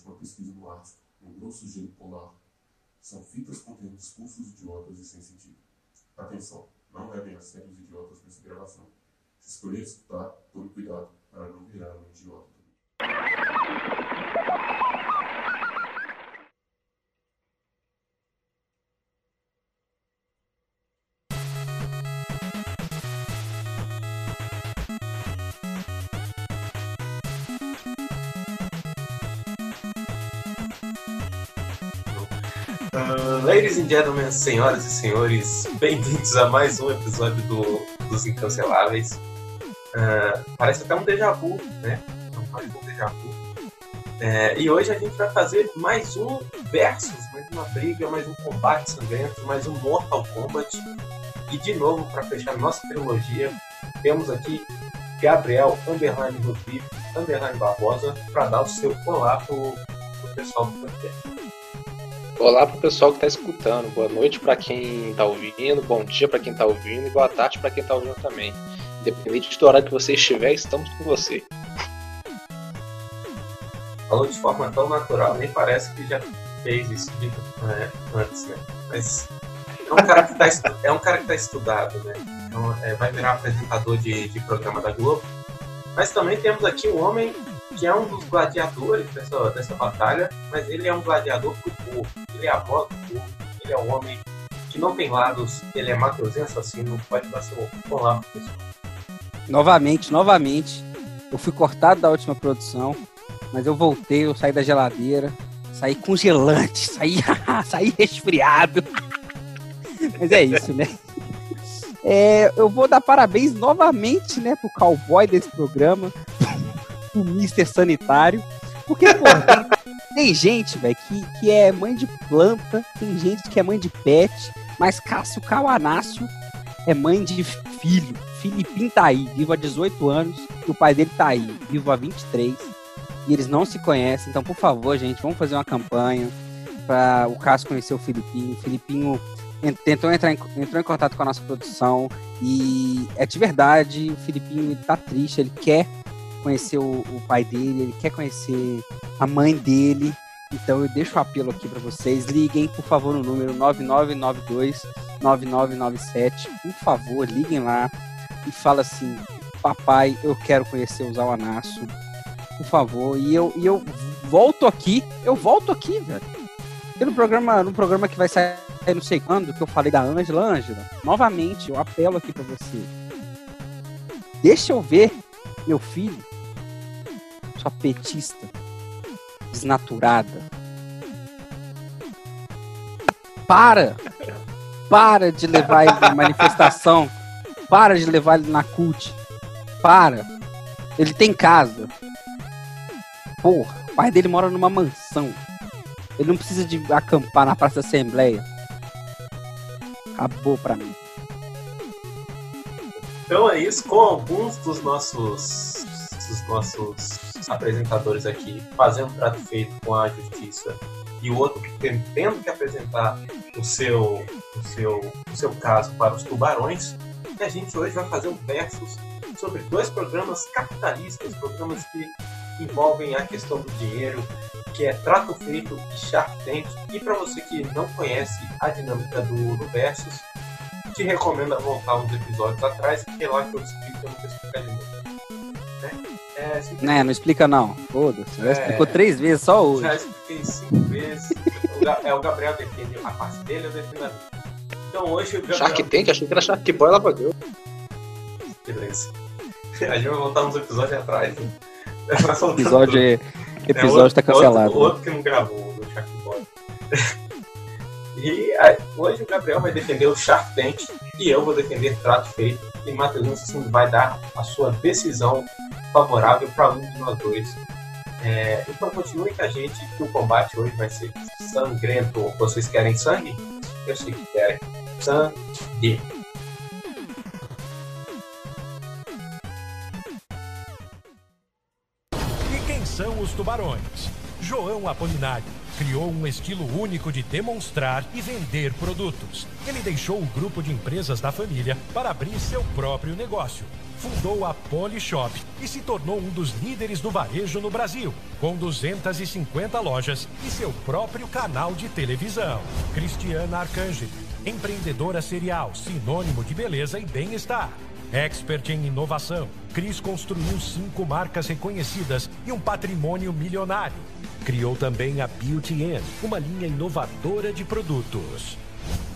durante uma pesquisa no Ártico, no grosso gelo polar. São fitas contendo discursos idiotas e sem sentido. Atenção, não levem a sério os idiotas nessa gravação. Se escolher escutar, tome cuidado para não virar um idiota ladies and gentlemen, senhoras e senhores, bem-vindos a mais um episódio do, dos Incanceláveis. Uh, parece até um déjà vu, né? Não mais um déjà vu. É, e hoje a gente vai fazer mais um versus, mais uma briga, mais um combate sangrento, mais um Mortal Kombat. E de novo, para fechar nossa trilogia, temos aqui Gabriel Underline Rodrigo, Underline Barbosa, para dar o seu olá pro, pro pessoal do podcast. Olá pro pessoal que está escutando. Boa noite para quem está ouvindo, bom dia para quem está ouvindo e boa tarde para quem está ouvindo também. Independente do horário que você estiver, estamos com você. Falou de forma tão natural, nem parece que já fez isso de, é, antes, né? Mas é um cara que está é um cara que tá estudado, né? Então, é, vai virar apresentador de, de programa da Globo. Mas também temos aqui um homem que é um dos gladiadores dessa, dessa batalha, mas ele é um gladiador pro povo. Ele é a voz do povo, ele é um homem que não tem lados, ele é matosinho assassino, pode dar seu olá pro pessoal. Novamente, novamente, eu fui cortado da última produção, mas eu voltei, eu saí da geladeira, saí congelante, saí, saí resfriado. mas é isso, né? É, eu vou dar parabéns novamente, né, pro cowboy desse programa, o Mister Sanitário. Porque, pô, tem, gente, velho, que, que é mãe de planta, tem gente que é mãe de pet, mas Cássio Cawanácio é mãe de filho. Filipinho tá aí, vivo há 18 anos, e o pai dele tá aí, vivo há 23. E eles não se conhecem, então, por favor, gente, vamos fazer uma campanha para o Cássio conhecer o Filipinho. O Filipinho tentou entrar em, entrou em contato com a nossa produção e é de verdade, o Filipinho tá triste, ele quer conhecer o, o, pai dele, ele quer conhecer a mãe dele. Então eu deixo o apelo aqui para vocês. Liguem, por favor, no número 9992 9997. Por favor, liguem lá e fala assim: Papai, eu quero conhecer o Zawanaço. Por favor. E eu, e eu volto aqui. Eu volto aqui, velho. E no programa, no programa que vai sair não sei quando, que eu falei da Ângela, Ângela, novamente, eu apelo aqui para você. Deixa eu ver meu filho sua petista, desnaturada. Para! Para de levar ele na manifestação. Para de levar ele na cult. Para. Ele tem casa. Porra, o pai dele mora numa mansão. Ele não precisa de acampar na Praça Assembleia. Acabou pra mim. Então é isso, com alguns dos nossos, dos nossos apresentadores aqui fazendo trato feito com a justiça e o outro tendo que apresentar o seu, o seu, o seu caso para os tubarões, e a gente hoje vai fazer um versus sobre dois programas capitalistas, programas que envolvem a questão do dinheiro, que é Trato Feito e Shark Tank. E para você que não conhece a dinâmica do, do Versus, te recomendo voltar uns episódios atrás, porque é lá que eu explico, não vou explicar de novo. É, né, não explica não. Foda-se. Já é, explicou três vezes só hoje. Já expliquei cinco vezes. é o Gabriel defende a parte dele, eu defendo a minha. Então hoje o Gabriel... Shark Tank? Achei que era Shark Boy lá pra Deus. Beleza. A gente vai voltar uns episódios atrás. Né? Episódio, é, episódio é, tá cancelado. Outro, outro que não gravou, do Shark Boy. E aí, hoje o Gabriel vai defender o Shark Tank e eu vou defender Trato Feito. E Matheus assim, vai dar a sua decisão favorável para um de nós dois. É, então continue com a gente que o combate hoje vai ser sangrento. Vocês querem sangue? Eu sei que querem. Sangue. E quem são os tubarões? João Apolinário criou um estilo único de demonstrar e vender produtos. Ele deixou o grupo de empresas da família para abrir seu próprio negócio. Fundou a Polishop e se tornou um dos líderes do varejo no Brasil, com 250 lojas e seu próprio canal de televisão. Cristiana Arcângeli, empreendedora serial, sinônimo de beleza e bem-estar. Expert em inovação, Cris construiu cinco marcas reconhecidas e um patrimônio milionário. Criou também a Beauty Inn, uma linha inovadora de produtos.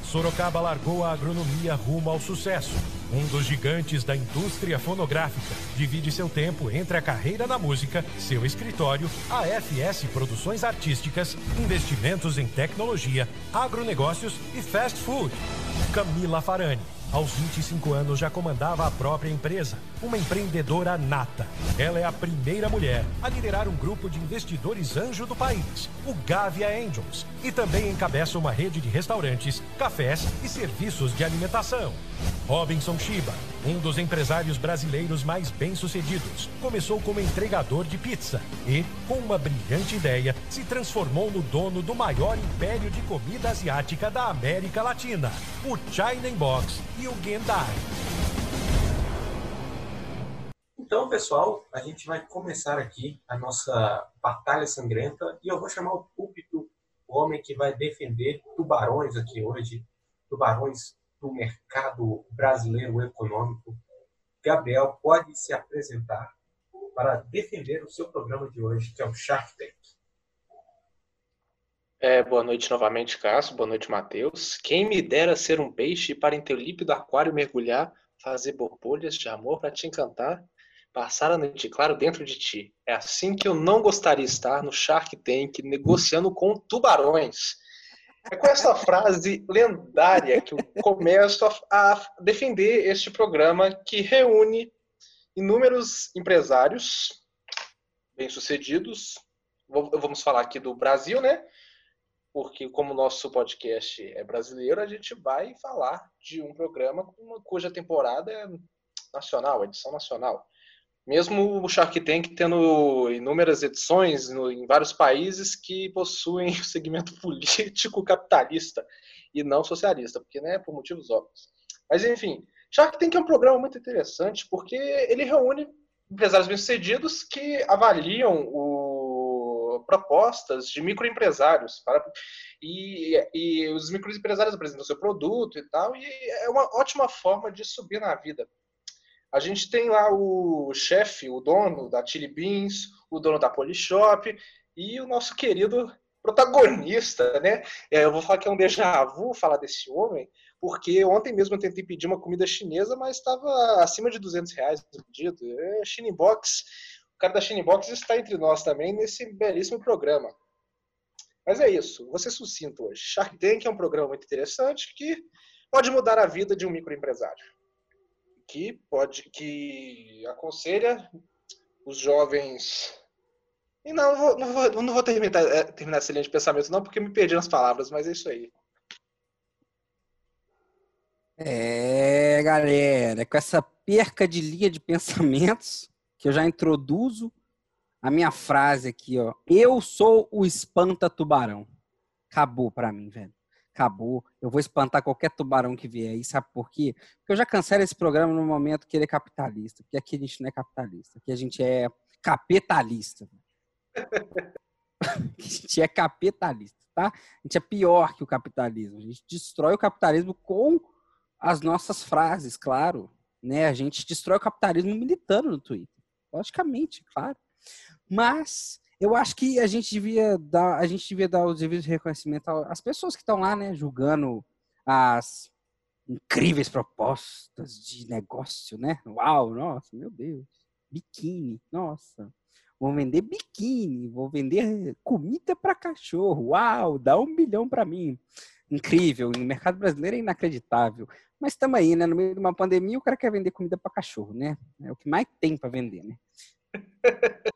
Sorocaba largou a agronomia rumo ao sucesso. Um dos gigantes da indústria fonográfica divide seu tempo entre a carreira na música, seu escritório, a FS Produções Artísticas, investimentos em tecnologia, agronegócios e fast food. Camila Farani aos 25 anos já comandava a própria empresa, uma empreendedora nata. Ela é a primeira mulher a liderar um grupo de investidores anjo do país, o Gavia Angels, e também encabeça uma rede de restaurantes, cafés e serviços de alimentação. Robinson Shiba, um dos empresários brasileiros mais bem-sucedidos, começou como entregador de pizza e, com uma brilhante ideia, se transformou no dono do maior império de comida asiática da América Latina, o China Box Gendai. Então, pessoal, a gente vai começar aqui a nossa batalha sangrenta e eu vou chamar o púlpito, o homem que vai defender tubarões aqui hoje, tubarões do mercado brasileiro econômico. Gabriel pode se apresentar para defender o seu programa de hoje, que é o Shark Tank. É, boa noite novamente, Cássio. Boa noite, Matheus. Quem me dera ser um peixe para em teu límpido aquário mergulhar, fazer borbulhas de amor para te encantar, passar a noite claro dentro de ti. É assim que eu não gostaria de estar no Shark Tank negociando com tubarões. É com essa frase lendária que eu começo a, a defender este programa que reúne inúmeros empresários bem-sucedidos. Vamos falar aqui do Brasil, né? Porque, como o nosso podcast é brasileiro, a gente vai falar de um programa cuja temporada é nacional, edição nacional. Mesmo o Shark Tank tendo inúmeras edições em vários países que possuem o segmento político capitalista e não socialista, porque, né, por motivos óbvios. Mas, enfim, Shark Tank é um programa muito interessante porque ele reúne empresários bem-sucedidos que avaliam o, propostas de microempresários para, e, e os microempresários apresentam seu produto e tal, e é uma ótima forma de subir na vida. A gente tem lá o chefe, o dono da Chili Beans, o dono da Polishop e o nosso querido protagonista, né? É, eu vou falar que é um déjà vu falar desse homem, porque ontem mesmo eu tentei pedir uma comida chinesa, mas estava acima de 200 reais no pedido. É, Box, o cara da Box está entre nós também nesse belíssimo programa. Mas é isso, ser sucinto hoje. Shark Tank é um programa muito interessante que pode mudar a vida de um microempresário que pode que aconselha os jovens e não, não vou, não vou, não vou terminar, é, terminar essa linha de pensamento não, porque me perdi nas palavras, mas é isso aí. É, galera, com essa perca de linha de pensamentos que eu já introduzo a minha frase aqui, ó. Eu sou o espanta tubarão. Acabou para mim, velho acabou, eu vou espantar qualquer tubarão que vier. E sabe por quê? Porque eu já cancelo esse programa no momento que ele é capitalista. Porque aqui a gente não é capitalista, aqui a gente é capitalista. a gente é capitalista, tá? A gente é pior que o capitalismo. A gente destrói o capitalismo com as nossas frases, claro. Né? A gente destrói o capitalismo militando no Twitter. Logicamente, claro. Mas eu acho que a gente devia dar, a gente devia dar o devido reconhecimento às pessoas que estão lá, né, julgando as incríveis propostas de negócio, né? Uau, nossa, meu Deus. Biquíni, nossa. Vou vender biquíni, vou vender comida para cachorro. Uau, dá um milhão para mim. Incrível, no mercado brasileiro é inacreditável. Mas estamos aí, né? No meio de uma pandemia, o cara quer vender comida para cachorro, né? É o que mais tem para vender, né?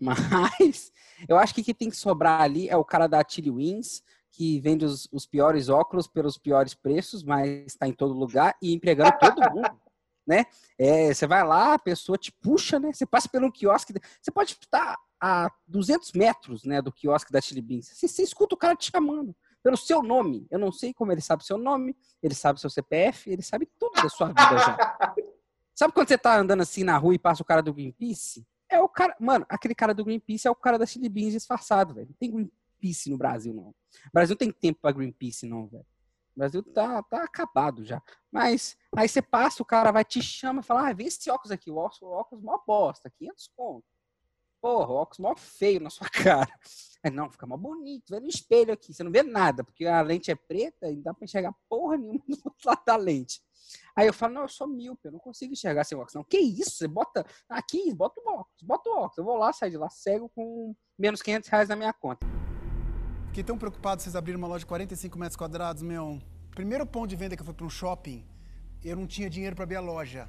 Mas eu acho que quem tem que sobrar ali é o cara da Tilly Wins, que vende os, os, piores óculos pelos piores preços, mas está em todo lugar e empregando todo mundo. né? É, você vai lá, a pessoa te puxa, né? Você passa pelo quiosque, você pode estar a 200 metros né, do quiosque da Chili Beans. Você, você escuta o cara te chamando pelo seu nome. Eu não sei como ele sabe seu nome, ele sabe seu CPF, ele sabe tudo da sua vida já. Sabe quando você tá andando assim na rua e passa o cara do Greenpeace? É o cara. Mano, aquele cara do Greenpeace é o cara da Chili Beans disfarçado, velho. Não tem Greenpeace no Brasil, não. O Brasil não tem tempo pra Greenpeace, não, velho. O Brasil tá, tá acabado já. Mas aí você passa, o cara vai te chama e fala: ah, vê esse óculos aqui, o óculos, o óculos mó bosta, 500 conto. Porra, o óculos mó feio na sua cara. Aí, não, fica mó bonito, vê no espelho aqui, você não vê nada, porque a lente é preta e não dá pra enxergar porra nenhuma do outro lado da lente. Aí eu falo, não, eu sou míope, eu não consigo enxergar sem óculos. Não, que isso? Você bota aqui, bota o óculos, bota o óculos. Eu vou lá, sair de lá cego com menos 500 reais na minha conta. Fiquei tão preocupado vocês abrirem uma loja de 45 metros quadrados, meu. Primeiro ponto de venda que eu fui para um shopping, eu não tinha dinheiro para abrir a loja.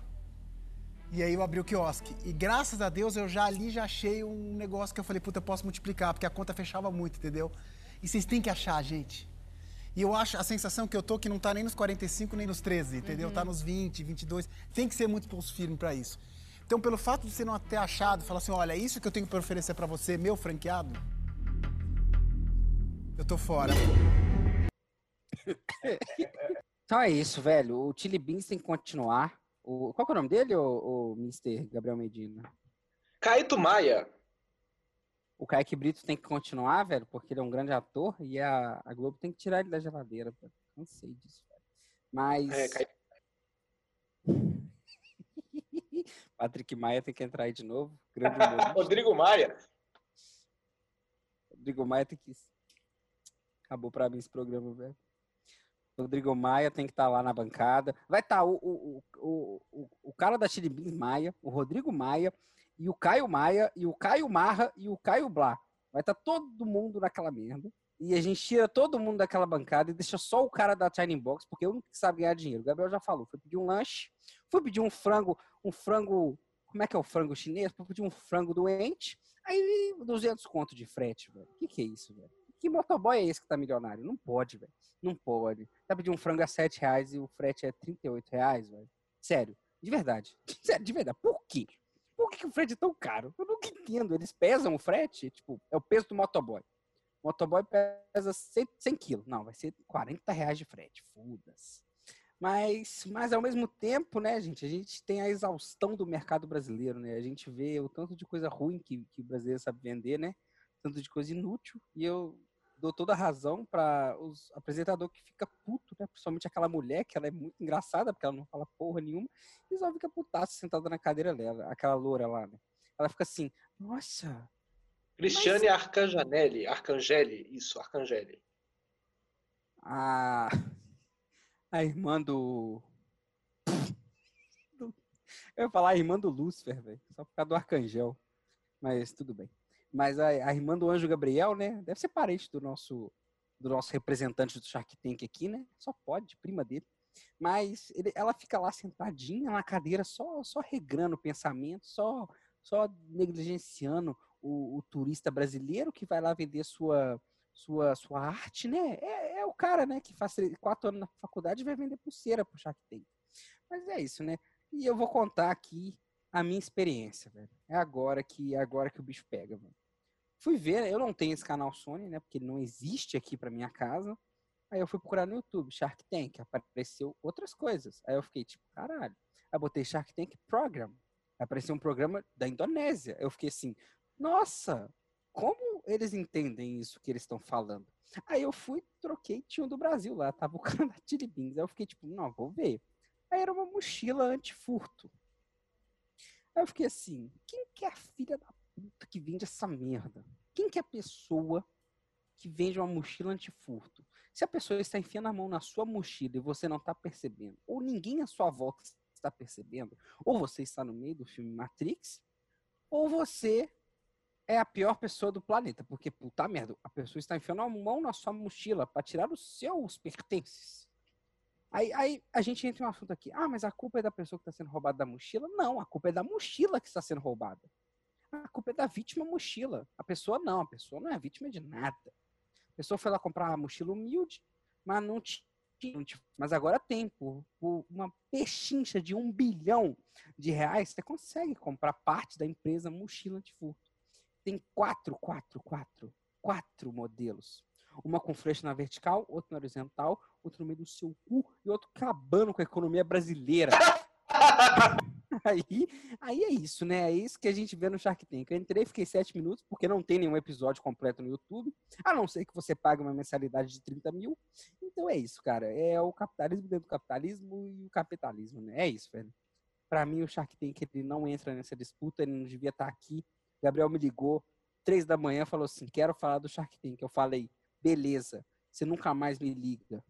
E aí eu abri o quiosque. E graças a Deus eu já ali já achei um negócio que eu falei, puta, eu posso multiplicar, porque a conta fechava muito, entendeu? E vocês têm que achar, gente. E eu acho a sensação que eu tô que não tá nem nos 45 nem nos 13, entendeu? Uhum. Tá nos 20, 22. Tem que ser muito pulso firme para isso. Então, pelo fato de você não ter achado, falar assim, olha, é isso que eu tenho para oferecer para você, meu franqueado, eu tô fora. então é isso, velho. O Chili Beans tem que continuar. O, qual é o nome dele, o, o Mr. Gabriel Medina? Caíto Maia o Kaique Brito tem que continuar, velho, porque ele é um grande ator e a, a Globo tem que tirar ele da geladeira, velho. Cansei disso, velho. Mas. É, Kaique... Patrick Maia tem que entrar aí de novo. Rodrigo Maia. Rodrigo Maia tem que. Acabou pra mim esse programa, velho. Rodrigo Maia tem que estar tá lá na bancada. Vai estar tá o, o, o, o, o cara da Chili Beans Maia, o Rodrigo Maia e o Caio Maia, e o Caio Marra e o Caio Blá. Vai estar tá todo mundo naquela merda. E a gente tira todo mundo daquela bancada e deixa só o cara da China Box, porque é o único que sabe ganhar dinheiro. O Gabriel já falou. Foi pedir um lanche, foi pedir um frango, um frango. Como é que é o frango chinês? Foi pedir um frango doente. Aí 200 conto de frete, velho. O que, que é isso, velho? Que motoboy é esse que tá milionário? Não pode, velho. Não pode. Tá pedindo um frango a 7 reais e o frete é 38 reais, velho. Sério. De verdade. Sério, de verdade. Por quê? Por que, que o frete é tão caro? Eu nunca entendo. Eles pesam o frete, tipo, é o peso do motoboy. O motoboy pesa 100, 100 quilos. Não, vai ser 40 reais de frete. Foda-se. Mas, mas ao mesmo tempo, né, gente, a gente tem a exaustão do mercado brasileiro, né? A gente vê o tanto de coisa ruim que, que o brasileiro sabe vender, né? Tanto de coisa inútil. E eu dou toda a razão para os apresentador que fica puto, né? Principalmente aquela mulher, que ela é muito engraçada, porque ela não fala porra nenhuma, e só fica putaça sentada na cadeira dela, aquela loura lá, né? Ela fica assim, nossa. Cristiane mas... Arcanjanelli, Arcangeli, isso, Arcangeli. A, a irmã do. Eu ia falar a irmã do Lúcifer, velho. Só por causa do Arcangel. Mas tudo bem. Mas a, a irmã do Anjo Gabriel, né? Deve ser parente do nosso do nosso representante do Shark Tank aqui, né? Só pode, prima dele. Mas ele, ela fica lá sentadinha na cadeira, só, só regrando o pensamento, só, só negligenciando o, o, turista brasileiro que vai lá vender sua, sua, sua arte, né? É, é o cara, né, que faz quatro anos na faculdade e vai vender pulseira pro Shark Tank. Mas é isso, né? E eu vou contar aqui a minha experiência, velho. É agora que é agora que o bicho pega, velho. Fui ver, eu não tenho esse canal Sony, né? Porque ele não existe aqui para minha casa. Aí eu fui procurar no YouTube, Shark Tank, apareceu outras coisas. Aí eu fiquei tipo, caralho. Aí botei Shark Tank Program. Apareceu um programa da Indonésia. Eu fiquei assim, nossa, como eles entendem isso que eles estão falando? Aí eu fui, troquei, tinha um do Brasil lá, tava o cara da Chili Beans. Aí eu fiquei tipo, não, vou ver. Aí era uma mochila anti-furto. Aí eu fiquei assim, quem que é a filha da puta que vende essa merda? Quem que é a pessoa que vende uma mochila antifurto? Se a pessoa está enfiando a mão na sua mochila e você não está percebendo, ou ninguém à sua volta está percebendo, ou você está no meio do filme Matrix, ou você é a pior pessoa do planeta, porque puta merda, a pessoa está enfiando a mão na sua mochila para tirar os seus pertences. Aí, aí, a gente entra em um assunto aqui. Ah, mas a culpa é da pessoa que está sendo roubada da mochila? Não, a culpa é da mochila que está sendo roubada. A culpa é da vítima mochila. A pessoa não, a pessoa não é vítima de nada. A pessoa foi lá comprar uma mochila humilde, mas não tinha. Mas agora tem, por, por uma pechincha de um bilhão de reais, você consegue comprar parte da empresa mochila antifurto. tem quatro, quatro, quatro, quatro modelos. Uma com flecha na vertical, outra na horizontal, outro no meio do seu cu e outro acabando com a economia brasileira. Aí, aí é isso, né? É isso que a gente vê no Shark Tank. Eu entrei, fiquei sete minutos, porque não tem nenhum episódio completo no YouTube, a não ser que você pague uma mensalidade de 30 mil. Então é isso, cara. É o capitalismo dentro do capitalismo e o capitalismo, né? É isso, velho. Pra mim, o Shark Tank ele não entra nessa disputa, ele não devia estar aqui. Gabriel me ligou, três da manhã, falou assim: quero falar do Shark Tank. Eu falei, beleza, você nunca mais me liga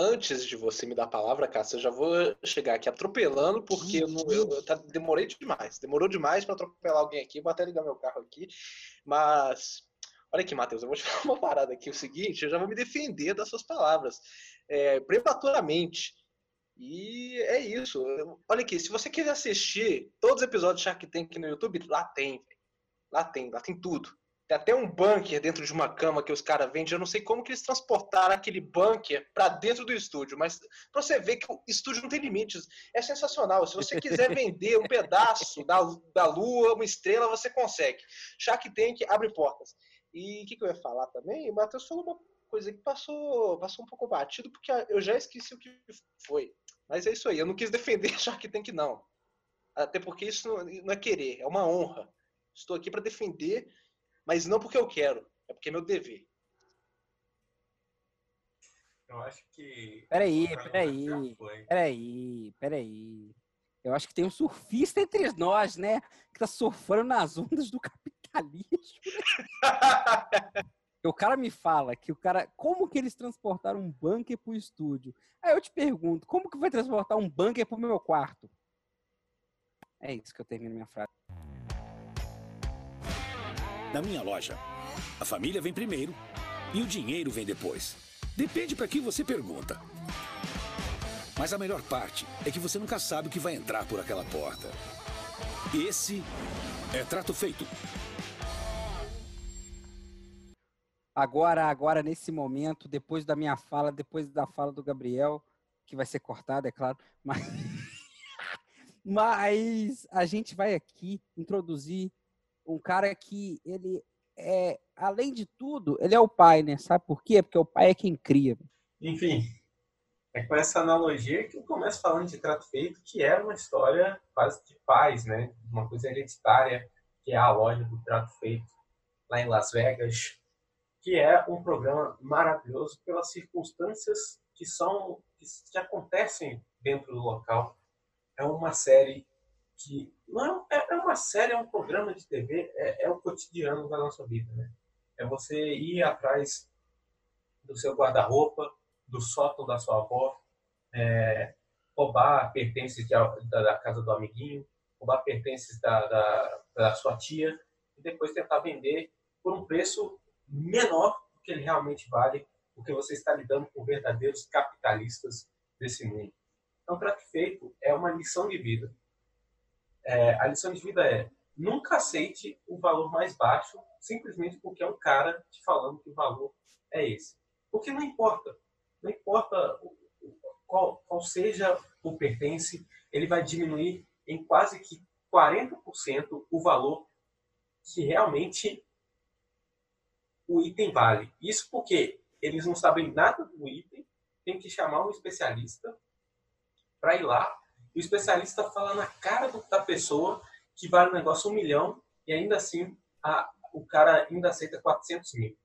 antes de você me dar a palavra, Cássio, eu já vou chegar aqui atropelando, porque eu, não, eu, eu tá, demorei demais. Demorou demais para atropelar alguém aqui. Vou até ligar meu carro aqui. Mas, olha aqui, Matheus, eu vou te falar uma parada aqui. O seguinte, eu já vou me defender das suas palavras. É, prematuramente. E é isso. Olha aqui, se você quiser assistir todos os episódios de Shark Tank no YouTube, lá tem. Lá tem, lá tem tudo. Tem até um bunker dentro de uma cama que os caras vendem. Eu não sei como que eles transportaram aquele bunker para dentro do estúdio, mas para você ver que o estúdio não tem limites. É sensacional. Se você quiser vender um pedaço da, da lua, uma estrela, você consegue. Shark Tank abre portas. E o que, que, eu ia falar também? O Matheus falou uma coisa que passou, passou um pouco batido, porque eu já esqueci o que foi. Mas é isso aí. Eu não quis defender Shark Tank, não. Até porque isso não é querer, é uma honra. Estou aqui para defender mas não porque eu quero, é porque é meu dever. Eu acho que. Peraí, peraí. Peraí, peraí. Eu acho que tem um surfista entre nós, né? Que tá surfando nas ondas do capitalismo. o cara me fala que o cara. Como que eles transportaram um bunker pro estúdio? Aí eu te pergunto, como que vai transportar um bunker pro meu quarto? É isso que eu termino minha frase. Na minha loja, a família vem primeiro e o dinheiro vem depois. Depende para quem você pergunta. Mas a melhor parte é que você nunca sabe o que vai entrar por aquela porta. Esse é trato feito. Agora, agora nesse momento, depois da minha fala, depois da fala do Gabriel, que vai ser cortada, é claro, mas mas a gente vai aqui introduzir um cara que ele é, além de tudo, ele é o pai, né? Sabe por quê? Porque o pai é quem cria. Enfim, é com essa analogia que eu começo falando de Trato Feito, que era uma história quase de paz, né? Uma coisa hereditária, que é a loja do Trato Feito, lá em Las Vegas, que é um programa maravilhoso pelas circunstâncias que são que, que acontecem dentro do local. É uma série que não é, é, uma série, é um programa de TV, é, é o cotidiano da nossa vida, né? É você ir atrás do seu guarda-roupa, do sótão da sua avó, é, roubar pertences de, da, da, casa do amiguinho, roubar pertences da, da, da sua tia e depois tentar vender por um preço menor do que ele realmente vale, porque você está lidando com verdadeiros capitalistas desse mundo. Então, que feito é uma lição de vida é, a lição de vida é nunca aceite o valor mais baixo simplesmente porque é um cara te falando que o valor é esse. Porque não importa. Não importa qual, qual seja o pertence, ele vai diminuir em quase que 40% o valor que realmente o item vale. Isso porque eles não sabem nada do item, tem que chamar um especialista para ir lá o especialista fala na cara da pessoa que vale o negócio um milhão e ainda assim a, o cara ainda aceita 400 mil.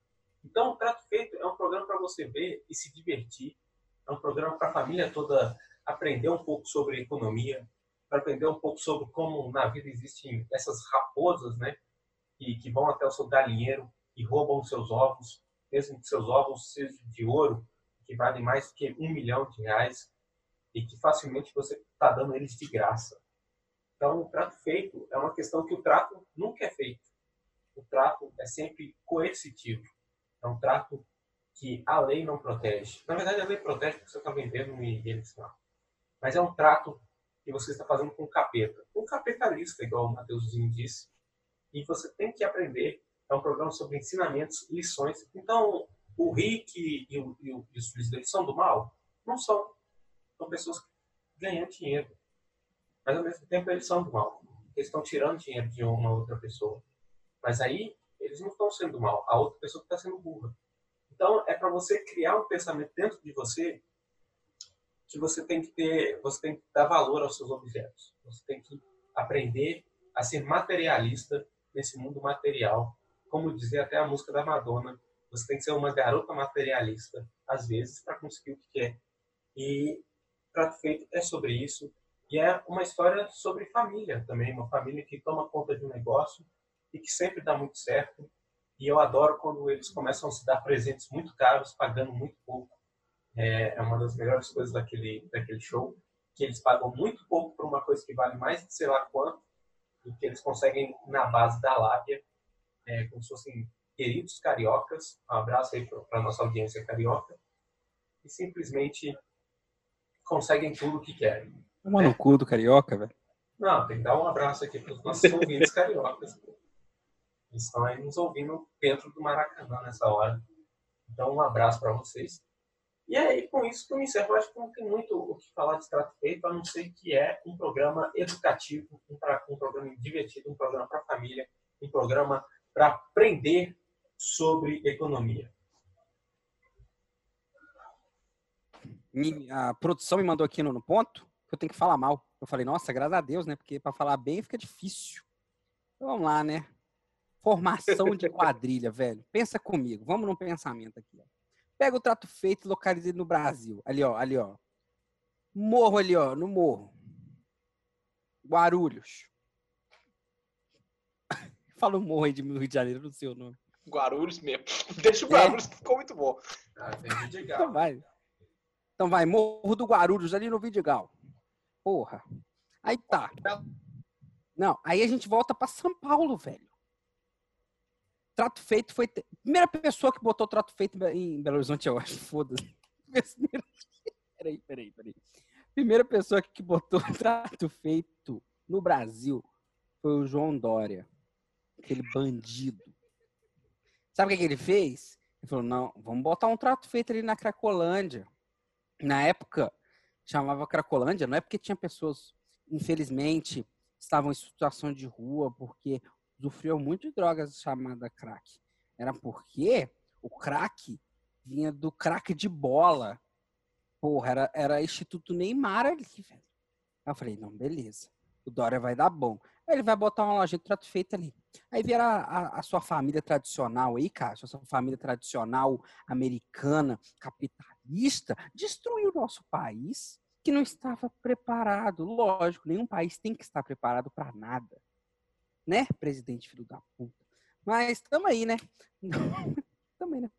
Então, o Trato Feito é um programa para você ver e se divertir. É um programa para a família toda aprender um pouco sobre economia, para aprender um pouco sobre como na vida existem essas raposas, né? Que, que vão até o seu galinheiro e roubam os seus ovos, mesmo que seus ovos sejam de ouro, que valem mais do que um milhão de reais e que facilmente você está dando eles de graça. Então, o trato feito é uma questão que o trato nunca é feito. O trato é sempre coercitivo. É um trato que a lei não protege. Na verdade, a lei protege porque você está vendendo e eles. Mas é um trato que você está fazendo com capeta. Um capitalista, igual o Matheusinho disse. E você tem que aprender. É um programa sobre ensinamentos, lições. Então, o Rick e, o, e, o, e os são do mal? Não são são pessoas ganham dinheiro. Mas ao mesmo tempo eles são do mal. eles estão tirando dinheiro de uma outra pessoa. Mas aí eles não estão sendo mal, a outra pessoa está sendo burra. Então é para você criar um pensamento dentro de você que você tem que ter, você tem que dar valor aos seus objetos. Você tem que aprender a ser materialista nesse mundo material. Como dizia até a música da Madonna, você tem que ser uma garota materialista, às vezes, para conseguir o que quer. E Trato Feito é sobre isso. E é uma história sobre família também, uma família que toma conta de um negócio e que sempre dá muito certo. E eu adoro quando eles começam a se dar presentes muito caros, pagando muito pouco. É, é uma das melhores coisas daquele, daquele show, que eles pagam muito pouco por uma coisa que vale mais de sei lá quanto, e que eles conseguem na base da lábia, é, como se fossem queridos cariocas. Um abraço aí para nossa audiência carioca. E simplesmente conseguem tudo o que querem. Uma no cu do carioca, velho. Não, tem que dar um abraço aqui para os nossos ouvintes cariocas. Eles estão aí nos ouvindo dentro do Maracanã nessa hora. Então, um abraço para vocês. E aí, com isso que eu me encerro. Eu acho que não tem muito o que falar de trato feito, a não ser que é um programa educativo, um, um programa divertido, um programa para a família, um programa para aprender sobre economia. A produção me mandou aqui no, no ponto que eu tenho que falar mal. Eu falei, nossa, graças a Deus, né? Porque para falar bem fica difícil. Então, vamos lá, né? Formação de quadrilha, velho. Pensa comigo. Vamos num pensamento aqui. Ó. Pega o trato feito localizado no Brasil. Ali, ó, ali, ó. Morro ali, ó, no morro. Guarulhos. Fala o morro aí de Rio de Janeiro no seu nome. Guarulhos mesmo. Deixa o Guarulhos, é. ficou muito bom. Ah, então vai. Então vai, Morro do Guarulhos, ali no Vidigal. Porra. Aí tá. Não, aí a gente volta para São Paulo, velho. Trato feito foi. Primeira pessoa que botou trato feito em Belo Horizonte, eu acho. Foda-se. Peraí, peraí, peraí. Primeira pessoa que botou trato feito no Brasil foi o João Dória. Aquele bandido. Sabe o que, que ele fez? Ele falou: não, vamos botar um trato feito ali na Cracolândia. Na época, chamava Cracolândia, não é porque tinha pessoas, infelizmente, estavam em situação de rua, porque sofreu muito de drogas chamada crack. Era porque o crack vinha do crack de bola. Porra, era, era Instituto Neymar ali, velho. Aí eu falei, não, beleza. O Dória vai dar bom. Aí ele vai botar uma loja de trato feito ali. Aí vier a, a, a, sua família tradicional aí, cara, sua família tradicional americana, capitalista, destruiu o nosso país que não estava preparado. Lógico, nenhum país tem que estar preparado para nada né, presidente filho da puta. Mas tamo aí, né? tamo aí, né?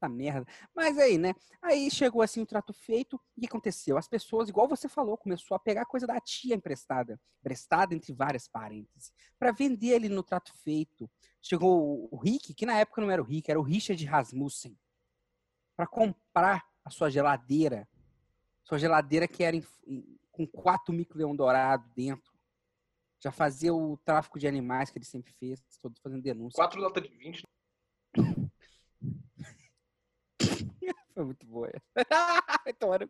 Essa merda. Mas aí, né? Aí chegou assim o trato feito. Que aconteceu? As pessoas, igual você falou, começou a pegar coisa da tia emprestada. Emprestada entre várias parênteses. para vender ele no trato feito. Chegou o Rick, que na época não era o Rick, era o Richard Rasmussen. Para comprar a sua geladeira. Sua geladeira que era em, em, com quatro micro-leão dourado dentro já fazia o tráfico de animais que ele sempre fez, todo fazendo denúncia. Quatro notas de 20. Foi muito boa. então, era...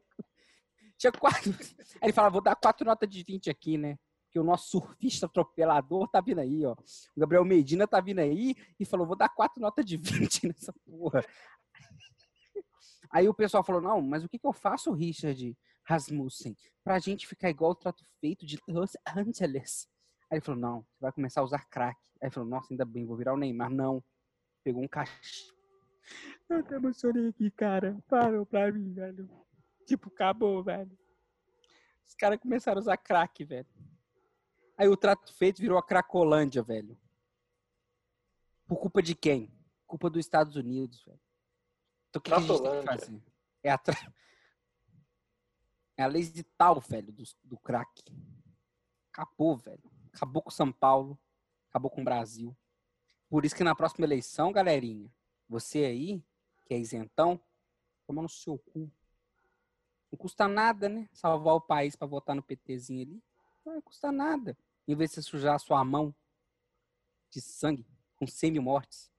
Tinha quatro. Aí ele fala, vou dar quatro notas de 20 aqui, né? Que o nosso surfista atropelador tá vindo aí, ó. O Gabriel Medina tá vindo aí e falou, vou dar quatro notas de 20 nessa porra. Aí o pessoal falou, não, mas o que, que eu faço, Richard Rasmussen, pra gente ficar igual o trato feito de Los Angeles? Aí ele falou, não, você vai começar a usar crack. Aí ele falou, nossa, ainda bem, vou virar o Neymar. Não. Pegou um cachê. Eu até emocionei aqui, cara. Parou pra mim, velho. Tipo, acabou, velho. Os caras começaram a usar crack, velho. Aí o trato feito virou a Cracolândia, velho. Por culpa de quem? Culpa dos Estados Unidos, velho. Então o que, que a gente tem que fazer? É a, tra... é a lei de tal, velho, do, do crack. Acabou, velho acabou com São Paulo, acabou com o Brasil. Por isso que na próxima eleição, galerinha, você aí, que é isentão, toma no seu cu. Não custa nada, né? Salvar o país para votar no PTzinho ali. Não custa nada. Em vez de você sujar a sua mão de sangue, com semi-mortes.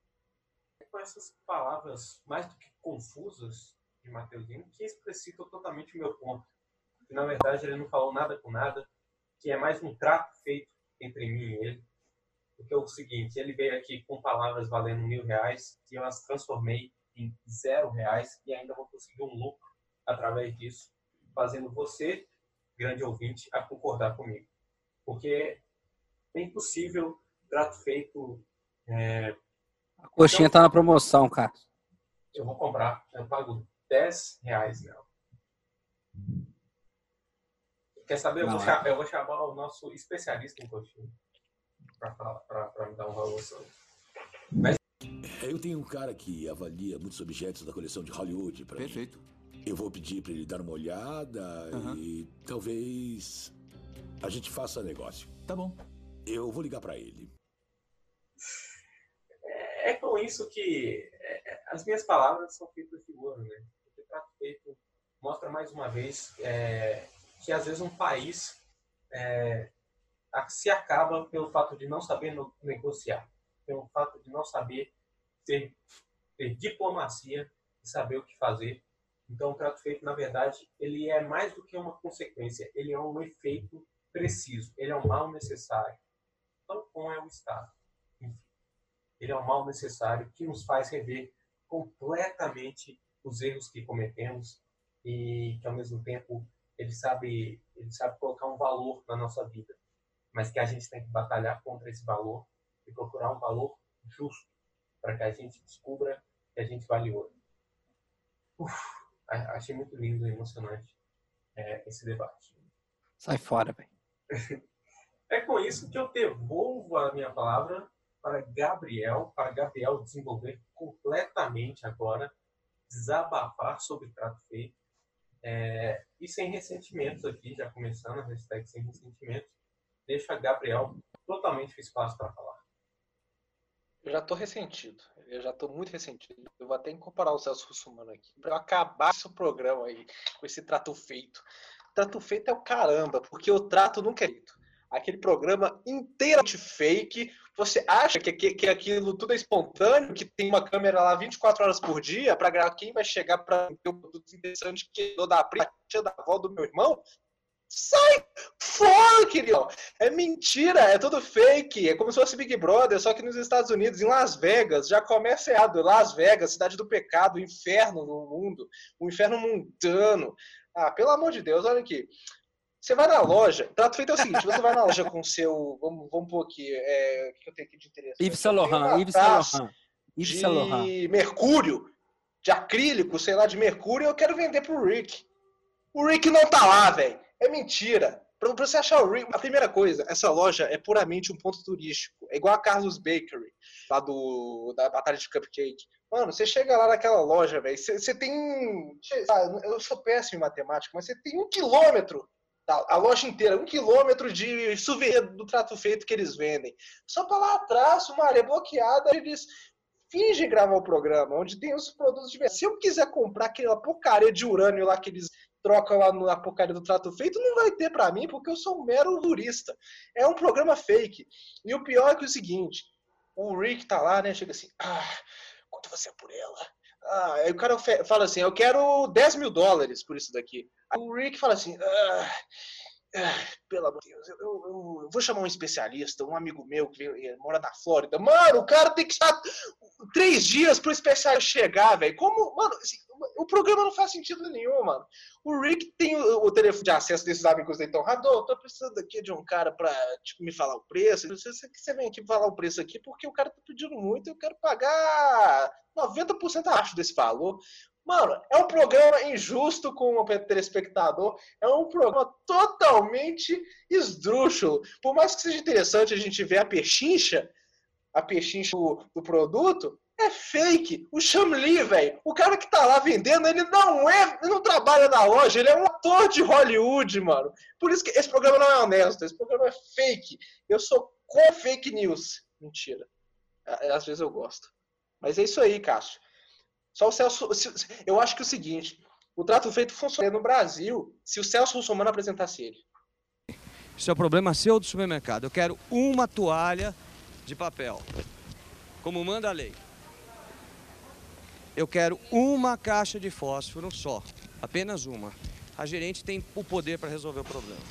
Com essas palavras mais do que confusas de Mateuzinho, que explicitam totalmente o meu ponto. Que, na verdade, ele não falou nada com nada, que é mais um trato feito entre mim e ele. Porque é o seguinte, ele veio aqui com palavras valendo mil reais e eu as transformei em zero reais e ainda vou conseguir um lucro através disso, fazendo você, grande ouvinte, a concordar comigo. Porque é impossível trato feito. É... A coxinha então, tá na promoção, cara. Eu vou comprar, eu pago 10 reais nela. Quer saber? Eu, vou, chamar, eu vou chamar o nosso especialista em coxinha para me dar um valor sobre. Mas... Eu tenho um cara que avalia muitos objetos da coleção de Hollywood para Perfeito. Mim. Eu vou pedir para ele dar uma olhada uhum. e talvez a gente faça negócio. Tá bom. Eu vou ligar para ele. É, é, com isso que as minhas palavras são feitas de ouro, né? O trato feito mostra mais uma vez é, que às vezes um país é, se acaba pelo fato de não saber negociar, pelo fato de não saber ter, ter diplomacia e saber o que fazer. Então, o trato feito, na verdade, ele é mais do que uma consequência, ele é um efeito preciso, ele é um mal necessário. Então, como é o Estado. Enfim, ele é um mal necessário que nos faz rever completamente os erros que cometemos e que, ao mesmo tempo, ele sabe, ele sabe colocar um valor na nossa vida, mas que a gente tem que batalhar contra esse valor e procurar um valor justo para que a gente descubra que a gente vale ouro. Uf, achei muito lindo e emocionante é, esse debate. Sai fora, velho. é com isso que eu devolvo a minha palavra para Gabriel, para Gabriel desenvolver completamente agora, desabafar sobre trato feito é, e sem ressentimentos aqui, já começando a hashtag sem ressentimentos, deixa Gabriel totalmente espaço para falar. Eu já estou ressentido. Eu já estou muito ressentido. Eu vou até incorporar o Celso Russumano aqui para acabar esse programa aí com esse trato feito. Trato feito é o caramba, porque o trato nunca é feito. Aquele programa inteiramente fake. Você acha que, que, que aquilo tudo é espontâneo, que tem uma câmera lá 24 horas por dia para gravar quem vai chegar para ter um produto interessante que eu da prima, da avó do meu irmão? Sai fora, querido! É mentira, é tudo fake. É como se fosse Big Brother, só que nos Estados Unidos, em Las Vegas. Já começa errado. Las Vegas, cidade do pecado, inferno no mundo, o inferno mundano. Ah, pelo amor de Deus, olha aqui. Você vai na loja, trato feito é o seguinte: você vai na loja com o seu. Vamos, vamos pôr aqui. É, o que eu tenho aqui de interesse? Yves Saint Laurent. Yves Saint Laurent. Yves Saint Laurent. De mercúrio, de acrílico, sei lá, de mercúrio, eu quero vender pro Rick. O Rick não tá lá, velho. É mentira. Pra, você achar o Rick, a primeira coisa, essa loja é puramente um ponto turístico. É igual a Carlos Bakery, lá do, da Batalha de Cupcake. Mano, você chega lá naquela loja, velho, você, você tem. Eu sou péssimo em matemática, mas você tem um quilômetro a loja inteira, um quilômetro de souvenir do trato feito que eles vendem. Só para lá atrás, uma área bloqueada, eles fingem gravar o programa, onde tem os produtos de Se eu quiser comprar aquela porcaria de urânio lá que eles troca lá na porcaria do trato feito, não vai ter para mim, porque eu sou um mero turista. É um programa fake. E o pior é que é o seguinte, o Rick tá lá, né, chega assim, ah, quanto você é por ela? Ah, aí o cara fala assim, eu quero 10 mil dólares por isso daqui. Aí o Rick fala assim, ah, pelo amor de Deus, eu, eu, eu, vou chamar um especialista, um amigo meu que eh, mora na Flórida. Mano, o cara tem que estar três dias pro especialista chegar, velho. Como, mano, assim, o programa não faz sentido nenhum, mano. O Rick tem o, o telefone de acesso desses amigos dele. Então, Radô, tô precisando aqui de um cara pra tipo, me falar o preço. Você, vem aqui falar o preço aqui porque o cara tá pedindo muito e eu quero pagar 90% abaixo desse valor. Mano, é um programa injusto com o telespectador, é um programa totalmente esdrúxulo. Por mais que seja interessante a gente ver a pechincha, a pechincha do, do produto, é fake. O Chamli, velho, o cara que tá lá vendendo, ele não é, ele não trabalha na loja, ele é um ator de Hollywood, mano. Por isso que esse programa não é honesto, esse programa é fake. Eu sou com fake news. Mentira. Às vezes eu gosto. Mas é isso aí, Cássio. Só o Celso. Eu acho que é o seguinte: o trato feito funciona no Brasil se o Celso Russomano apresentasse ele. Isso é o problema seu do supermercado. Eu quero uma toalha de papel. Como manda a lei. Eu quero uma caixa de fósforo só. Apenas uma. A gerente tem o poder para resolver o problema.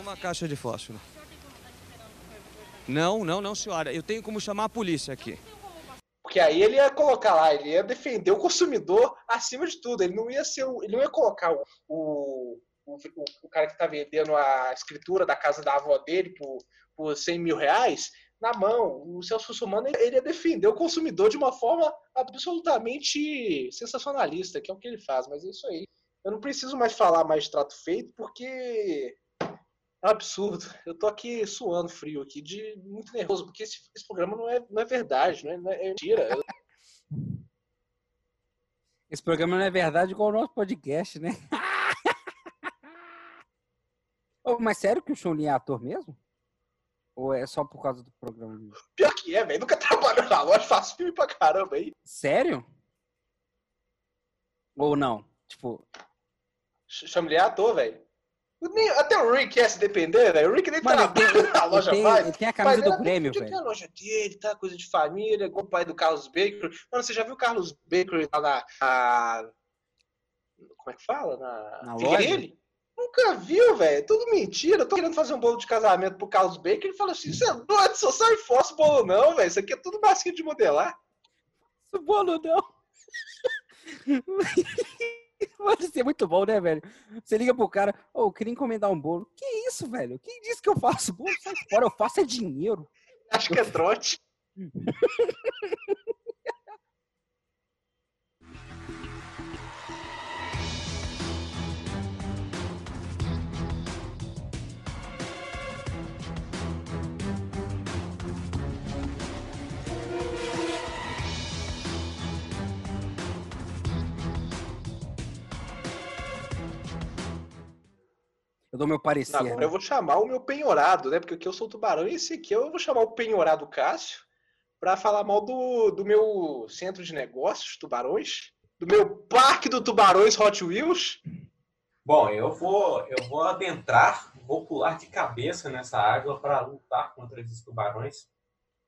Uma caixa de fósforo. Não, não, não, senhora. Eu tenho como chamar a polícia aqui. Porque aí ele ia colocar lá, ele ia defender o consumidor acima de tudo. Ele não ia ser, ele não ia colocar o, o, o, o cara que está vendendo a escritura da casa da avó dele por, por 100 mil reais na mão. O Celso Russomano ele ia defender o consumidor de uma forma absolutamente sensacionalista, que é o que ele faz. Mas é isso aí. Eu não preciso mais falar mais de trato feito, porque absurdo. Eu tô aqui suando frio aqui, de muito nervoso, porque esse, esse programa não é, não é verdade, não é, não é- é mentira. Esse programa não é verdade igual o nosso podcast, né? Ô, mas sério que o Chun é ator mesmo? Ou é só por causa do programa? Pior que é, velho. Nunca trabalhou na loja, faço filme pra caramba aí. Sério? Ou não? Tipo, ele de ator, velho. Nem- Até o Rick quer se depender, velho. O Rick nem Mano, ele tem, trabalha na ele loja tem- mais. ele tem a camisa Mas do é, Grêmio, porque Tem velho. a loja dele, tá? Coisa de família, igual o pai do Carlos Baker. Mano, você já viu o Carlos Baker lá na. na- Como é que fala? Na, Na Figueiredo? Nunca viu, velho. Tudo mentira. Eu tô querendo fazer um bolo de casamento pro Carlos Baker. Ele fala assim: você é doido, só sai esse bolo, não, velho. Isso aqui é tudo massinha de modelar. Isso bolo não. Mano, isso é muito bom, né, velho? Você liga pro cara, ô, eu queria encomendar um bolo. Que isso, velho? Quem disse que eu faço bolo? Sai fora, eu faço é dinheiro. Acho que é trote. Eu dou meu parecer. Agora né? eu vou chamar o meu penhorado, né? Porque aqui eu sou o tubarão e esse aqui eu vou chamar o penhorado Cássio para falar mal do, do meu centro de negócios, tubarões, do meu parque do tubarões Hot Wheels. Bom, eu vou, eu vou adentrar, vou pular de cabeça nessa água para lutar contra esses tubarões.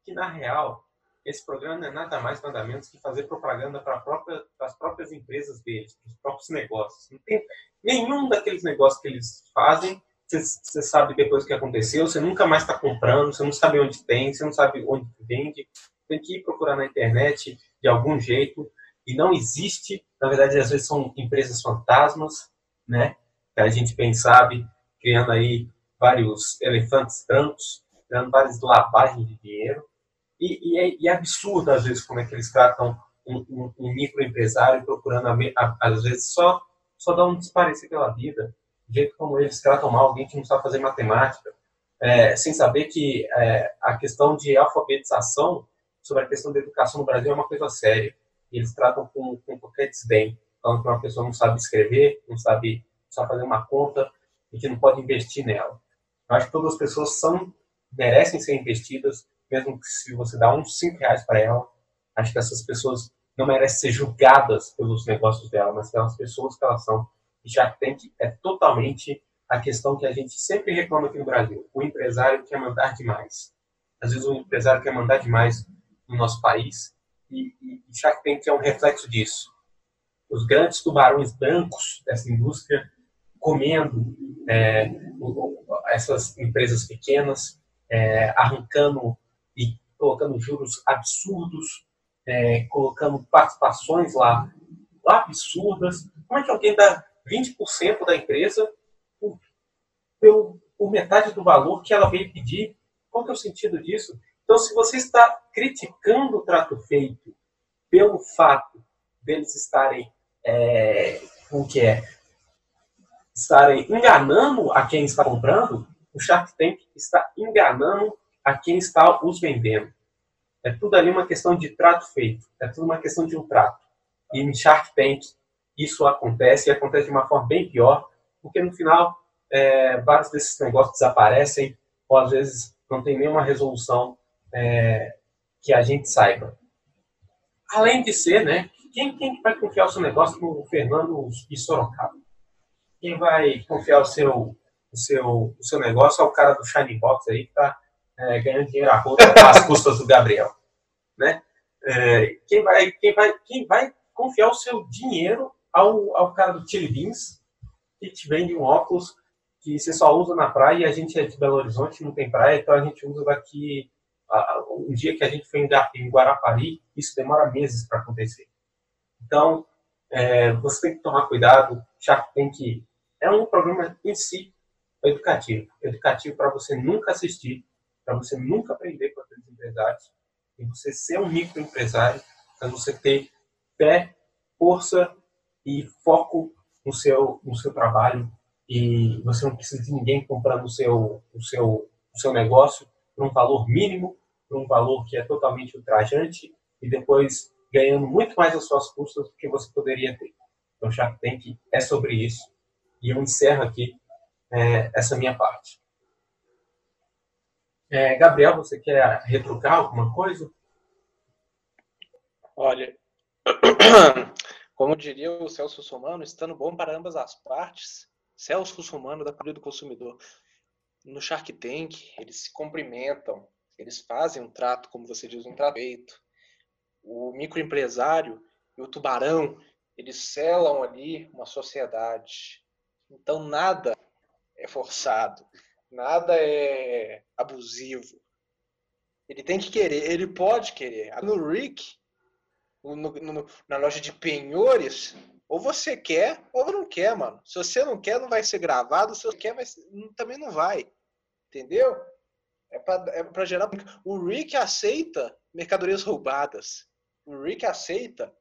Que na real, esse programa não é nada mais nada menos que fazer propaganda para própria, as próprias empresas deles, para os próprios negócios. Não tem nenhum daqueles negócios que eles fazem. Você sabe depois o que aconteceu, você nunca mais está comprando, você não sabe onde tem, você não sabe onde vende. Tem que ir procurar na internet de algum jeito. E não existe, na verdade, às vezes são empresas fantasmas, né? Que a gente bem sabe, criando aí vários elefantes brancos, criando várias lavagens de dinheiro. E, e, é, e é absurdo, às vezes, como é que eles tratam um, um, um microempresário procurando, a, a, às vezes, só, só dar um desparecer pela vida. Do jeito como eles tratam mal alguém que não sabe fazer matemática, é, sem saber que é, a questão de alfabetização sobre a questão da educação no Brasil é uma coisa séria. Eles tratam com, com qualquer desdém. Falando que uma pessoa não sabe escrever, não sabe, não sabe fazer uma conta e que não pode investir nela. Eu acho que todas as pessoas são, merecem ser investidas, mesmo que se você dá uns 5 reais para ela. Acho que essas pessoas não merecem ser julgadas pelos negócios dela, mas pelas pessoas que elas são. E tem que, é totalmente a questão que a gente sempre reclama aqui no Brasil. O empresário quer mandar demais. Às vezes o empresário quer mandar demais no nosso país e, e, e Shark Tank é um reflexo disso. Os grandes tubarões brancos dessa indústria comendo é, essas empresas pequenas, é, arrancando colocando juros absurdos, é, colocando participações lá absurdas. Como é que alguém dá 20% da empresa por, pelo- por metade do valor que ela veio pedir? Qual que é o sentido disso? Então, se você está criticando o trato feito pelo fato deles estarem, é, como que é, estarem enganando a quem está comprando, o Shark Tank está enganando a quem está os vendendo. É tudo ali uma questão de trato feito. É tudo uma questão de um trato. E em Shark Tank isso acontece e acontece de uma forma bem pior, porque no final é, vários desses negócios desaparecem ou às vezes não tem nenhuma resolução é, que a gente saiba. Além de ser, né? Quem, quem vai confiar o seu negócio no Fernando e Sorocaba? Quem vai confiar o seu, o seu, o seu negócio é o cara do Shiny Box aí que está ganhando dinheiro à roda às custas do Gabriel, né? É, quem vai, quem vai, quem vai confiar o seu dinheiro ao, ao cara do Chili Beans que te vende um óculos que você só usa na praia e a gente é de Belo Horizonte, não tem praia, então a gente usa daqui. Um dia que a gente foi em Guarapari, isso demora meses para acontecer. Então, é, você tem que tomar cuidado, já tem que. É um programa em si educativo. Educativo para você nunca assistir, para você nunca aprender com aqueles empresários, e você ser um microempresário, para você ter fé, força e foco no seu, no seu trabalho, e você não precisa de ninguém comprando o seu, o seu, o seu negócio por um valor mínimo, por um valor que é totalmente ultrajante, e depois ganhando muito mais as suas custas do que você poderia ter. Então, Shark Tank é sobre isso. E eu encerro aqui é, essa minha parte. É, Gabriel, você quer retrucar alguma coisa? Olha, como diria o Celso Somano, estando bom para ambas as partes, Celso Russomano da Corrida do Consumidor. No Shark Tank, eles se cumprimentam, eles fazem um trato, como você diz, um trato. O microempresário e o tubarão, eles selam ali uma sociedade. Então nada é forçado, nada é abusivo. Ele tem que querer, ele pode querer. No Rick, no, no, na loja de penhores, ou você quer, ou não quer, mano. Se você não quer, não vai ser gravado. Se você quer, vai ser, também não vai. Entendeu? É pra, é pra gerar. O Rick aceita mercadorias roubadas. O Rick aceita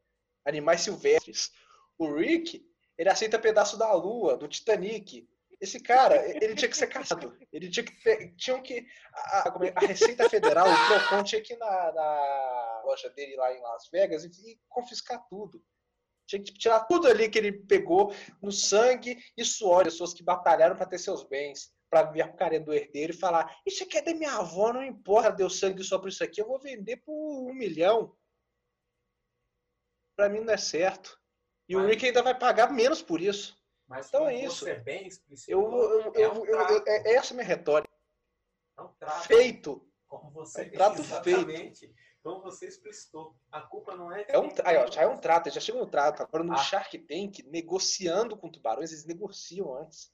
animais silvestres. O Rick, ele aceita pedaço da lua, do Titanic. Esse cara, ele tinha que ser caçado. Ele tinha que ter, tinham que a, é, a, Receita Federal, o Procon tinha que ir na, na, loja dele lá em Las Vegas e, e confiscar tudo. Tinha que tirar tudo ali que ele pegou no sangue e suor, pessoas que batalharam para ter seus bens, para vir a carinha do herdeiro e falar: Isso aqui é da minha avó, não importa, deu sangue só por isso aqui, eu vou vender por um milhão. Para mim não é certo. E Mas... o Rick ainda vai pagar menos por isso. Mas então é isso. Você é bem. Eu, eu, é, um eu, é essa a minha retórica. É um trato. Feito. Como você é um trato exatamente. feito. Como você explicitou, a culpa não é. É um, aí, ó, já é um trato, já chega um trato. Agora no ah. Shark Tank, negociando com tubarões, eles negociam antes.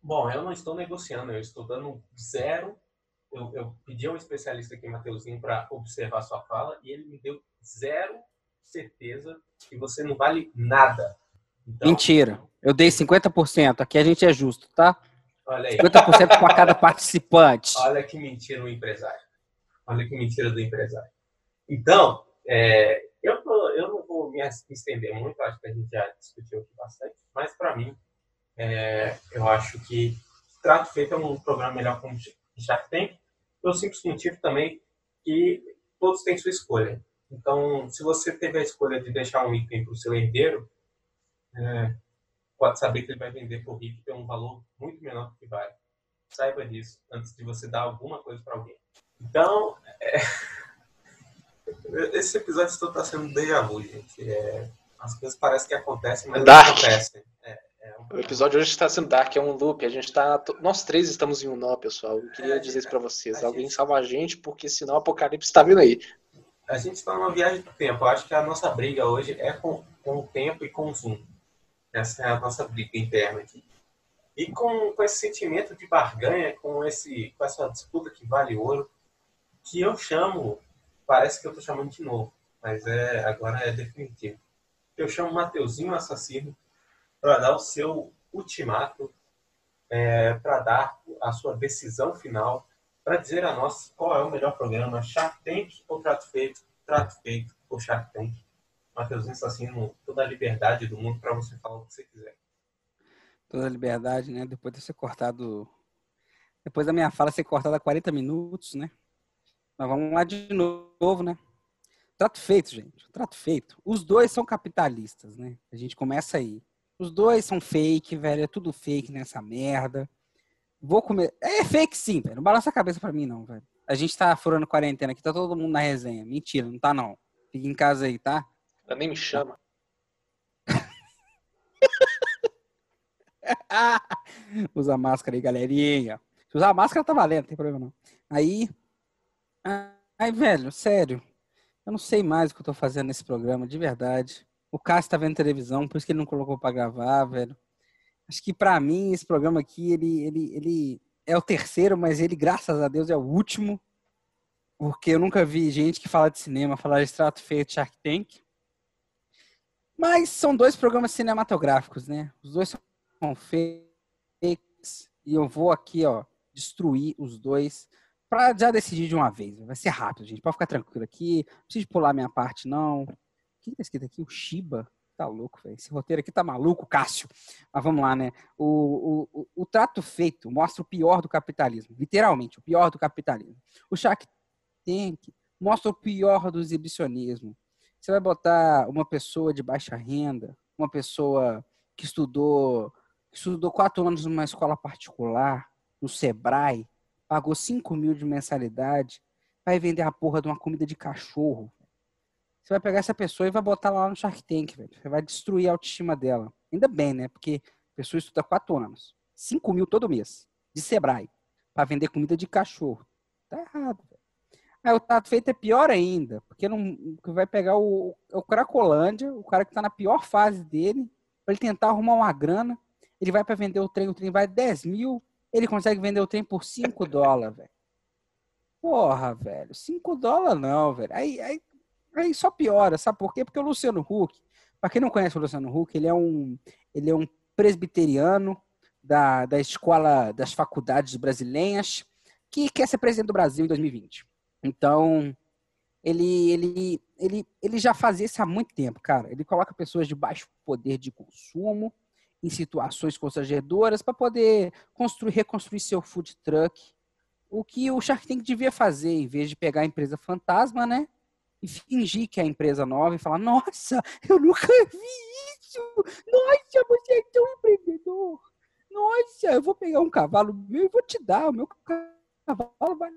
Bom, eu não estou negociando, eu estou dando zero. Eu, eu pedi a um especialista aqui, Mateuzinho, para observar sua fala e ele me deu zero certeza que você não vale nada. Então, Mentira. Eu dei 50%. Aqui a gente é justo, tá? Olha aí. 50% para cada participante. Olha que mentira o empresário. Olha que mentira do empresário. Então, é, eu, tô, eu não vou me estender muito, acho que a gente já discutiu aqui bastante, mas para mim, é, eu acho que Trato Feito é um programa melhor como Shark Tank, pelo simples motivo também que todos têm sua escolha. Então, se você teve a escolha de deixar um item para o seu herdeiro, é, pode saber que ele vai vender por rico tem um valor muito menor do que vale. Saiba disso antes de você dar alguma coisa para alguém. Então, é... Esse episódio todo tá sendo déjà vu, gente. É... As coisas parecem que acontecem, mas dark. não acontecem. É, é um... O episódio hoje está sendo dark, é um loop. A gente tá. Nós três estamos em um nó, pessoal. Eu queria é, dizer isso para vocês. Alguém gente... salva a gente, porque senão o apocalipse está vindo aí. A gente está numa viagem do tempo. Eu acho que a nossa briga hoje é com, com o tempo e com o Zoom. Essa é a nossa briga interna aqui. E com, com esse sentimento de barganha, com, esse, com essa disputa que vale ouro, que eu chamo Parece que eu tô chamando de novo, mas é agora é definitivo. Eu chamo Mateuzinho Assassino para dar o seu ultimato, é, para dar a sua decisão final, para dizer a nós qual é o melhor programa, Shark Tank ou Trato Feito, Trato Feito ou Shark Tank. Mateuzinho Assassino, toda a liberdade do mundo para você falar o que você quiser. Toda a liberdade, né? Depois de ser cortado. Depois da minha fala ser cortada a 40 minutos, né? Mas vamos lá de novo, né? Trato feito, gente. Trato feito. Os dois são capitalistas, né? A gente começa aí. Os dois são fake, velho. É tudo fake nessa merda. Vou comer. É fake sim, velho. Não balança a cabeça pra mim, não, velho. A gente tá furando quarentena aqui, tá todo mundo na resenha. Mentira, não tá não. Fica em casa aí, tá? Ela nem me chama. Usa máscara aí, galerinha. Se usar máscara tá valendo, não tem problema não. Aí, Ai, velho, sério. Eu não sei mais o que eu tô fazendo nesse programa, de verdade. O Cássio tá vendo televisão, por isso que ele não colocou pra gravar, velho. Acho que pra mim esse programa aqui, ele, ele, ele é o terceiro, mas ele, graças a Deus, é o último. Porque eu nunca vi gente que fala de cinema falar de extrato feito Shark Tank. Mas são dois programas cinematográficos, né? Os dois são fakes. E eu vou aqui, ó, destruir os dois pra já decidir de uma vez. Vai ser rápido, gente. Pode ficar tranquilo aqui. Não precisa pular minha parte, não. O que tá escrito aqui? O Shiba. Tá louco, velho. Esse roteiro aqui tá maluco, Cássio. Mas vamos lá, né? O, o, o, o trato feito mostra o pior do capitalismo. Literalmente, o pior do capitalismo. O Shark Tank mostra o pior do exibicionismo. Você vai botar uma pessoa de baixa renda, uma pessoa que estudou, que estudou quatro anos numa escola particular, no Sebrae, pagou 5 mil de mensalidade, vai vender a porra de uma comida de cachorro. Você vai pegar essa pessoa e vai botar lá no Shark Tank, velho. Você vai destruir a autoestima dela. Ainda bem, né? Porque a pessoa estuda quatro anos. 5 mil todo mês. De Sebrae. para vender comida de cachorro. Tá errado. Aí o trato feito é pior ainda. Porque não vai pegar o, o Cracolândia, o cara que tá na pior fase dele, para ele tentar arrumar uma grana. Ele vai para vender o trem, o trem vai 10 mil. Ele consegue vender o trem por 5 dólares, velho. Porra, velho. 5 dólares não, velho. Aí, aí Aí só piora, sabe por quê? Porque o Luciano Huck, para quem não conhece o Luciano Huck, ele é um, ele é um presbiteriano da, da escola das faculdades brasileiras que quer ser presidente do Brasil em 2020. Então, ele, ele, ele, ele já fazia isso há muito tempo, cara. Ele coloca pessoas de baixo poder de consumo em situações constrangedoras para poder construir, reconstruir seu food truck. O que o Shark Tank devia fazer, em vez de pegar a empresa fantasma, né? e fingir que é a empresa nova e falar: Nossa, eu nunca vi isso! Nossa, você é tão empreendedor! Nossa, eu vou pegar um cavalo meu e vou te dar. O meu cavalo vale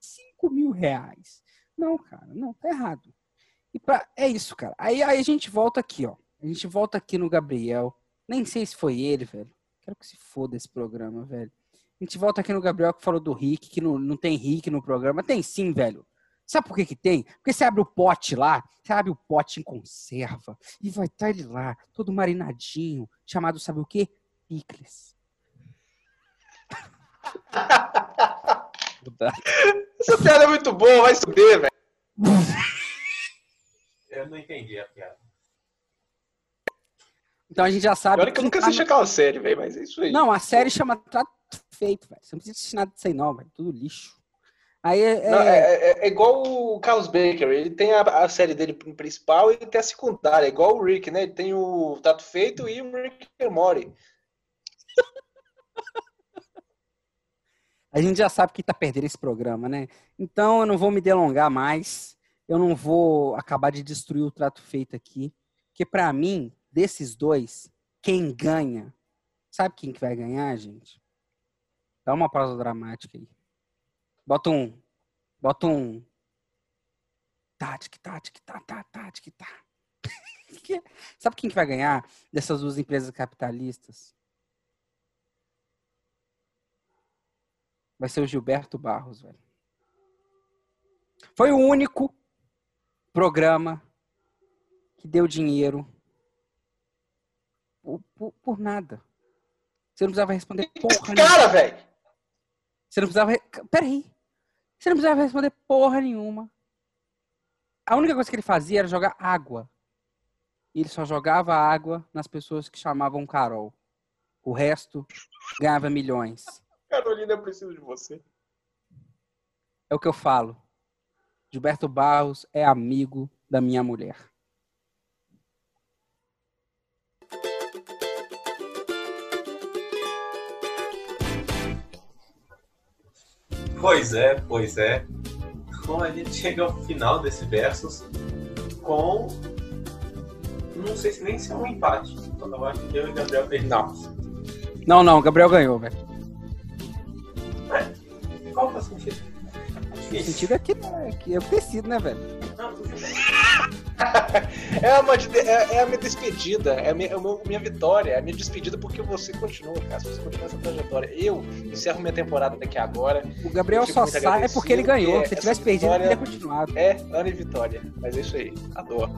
5 mil reais. Não, cara, não, tá errado. E pra, é isso, cara. Aí, aí a gente volta aqui, ó. A gente volta aqui no Gabriel. Nem sei se foi ele, velho. Quero que se foda esse programa, velho. A gente volta aqui no Gabriel que falou do Rick, que não, não tem Rick no programa. Tem sim, velho. Sabe por que que tem? Porque você abre o pote lá, você abre o pote em conserva e vai estar ele lá, todo marinadinho, chamado, sabe o quê? Picles. Essa piada é muito boa, vai subir, velho. Eu não entendi a piada. Então a gente já sabe. Olha que eu nunca assisti aquela série, velho, mas é isso aí. Não, a série chama Trato Feito, velho. Você não precisa assistir nada disso aí, não, velho. Tudo lixo. Aí é, Não, é, é, é igual o Carlos Baker, ele tem a, a, série dele principal e tem a secundária, é igual o Rick, né? Ele tem o Tato Feito e o Rick and Morty. A gente já sabe que tá perdendo esse programa, né? Então eu não vou me delongar mais, eu não vou acabar de destruir o trato feito aqui, porque para mim, desses dois, quem ganha, sabe quem que vai ganhar, gente? Dá uma pausa dramática aí. Bota um. Bota um. Tática, tática, tá, tá, tática, tá. Sabe quem que vai ganhar dessas duas empresas capitalistas? Vai ser o Gilberto Barros, velho. Foi o único programa que deu dinheiro por, por, por nada. Você não precisava responder porra Cara, velho! Você não precisava. Peraí. Você não precisava responder porra nenhuma. A única coisa que ele fazia era jogar água. E ele só jogava água nas pessoas que chamavam Carol. O resto ganhava milhões. Carolina, eu preciso de você. É o que eu falo. Gilberto Barros é amigo da minha mulher. Pois é, pois é. Então a gente chega ao final desse versus com. Não sei se nem se é um empate. Então eu acho que eu e o Gabriel perdemos. Não, não, Gabriel ganhou, velho. O sentido é que, é que é o tecido, né, velho? Não, é, uma, é, é, a minha despedida, é a minha, é a minha vitória, é a minha despedida porque você continua, cara. Você continua essa trajetória. Eu encerro minha temporada daqui agora. O Gabriel só sai porque ele ganhou. Se tivesse perdido, ele teria continuado. É, ano e vitória. Mas é isso aí. Adoro.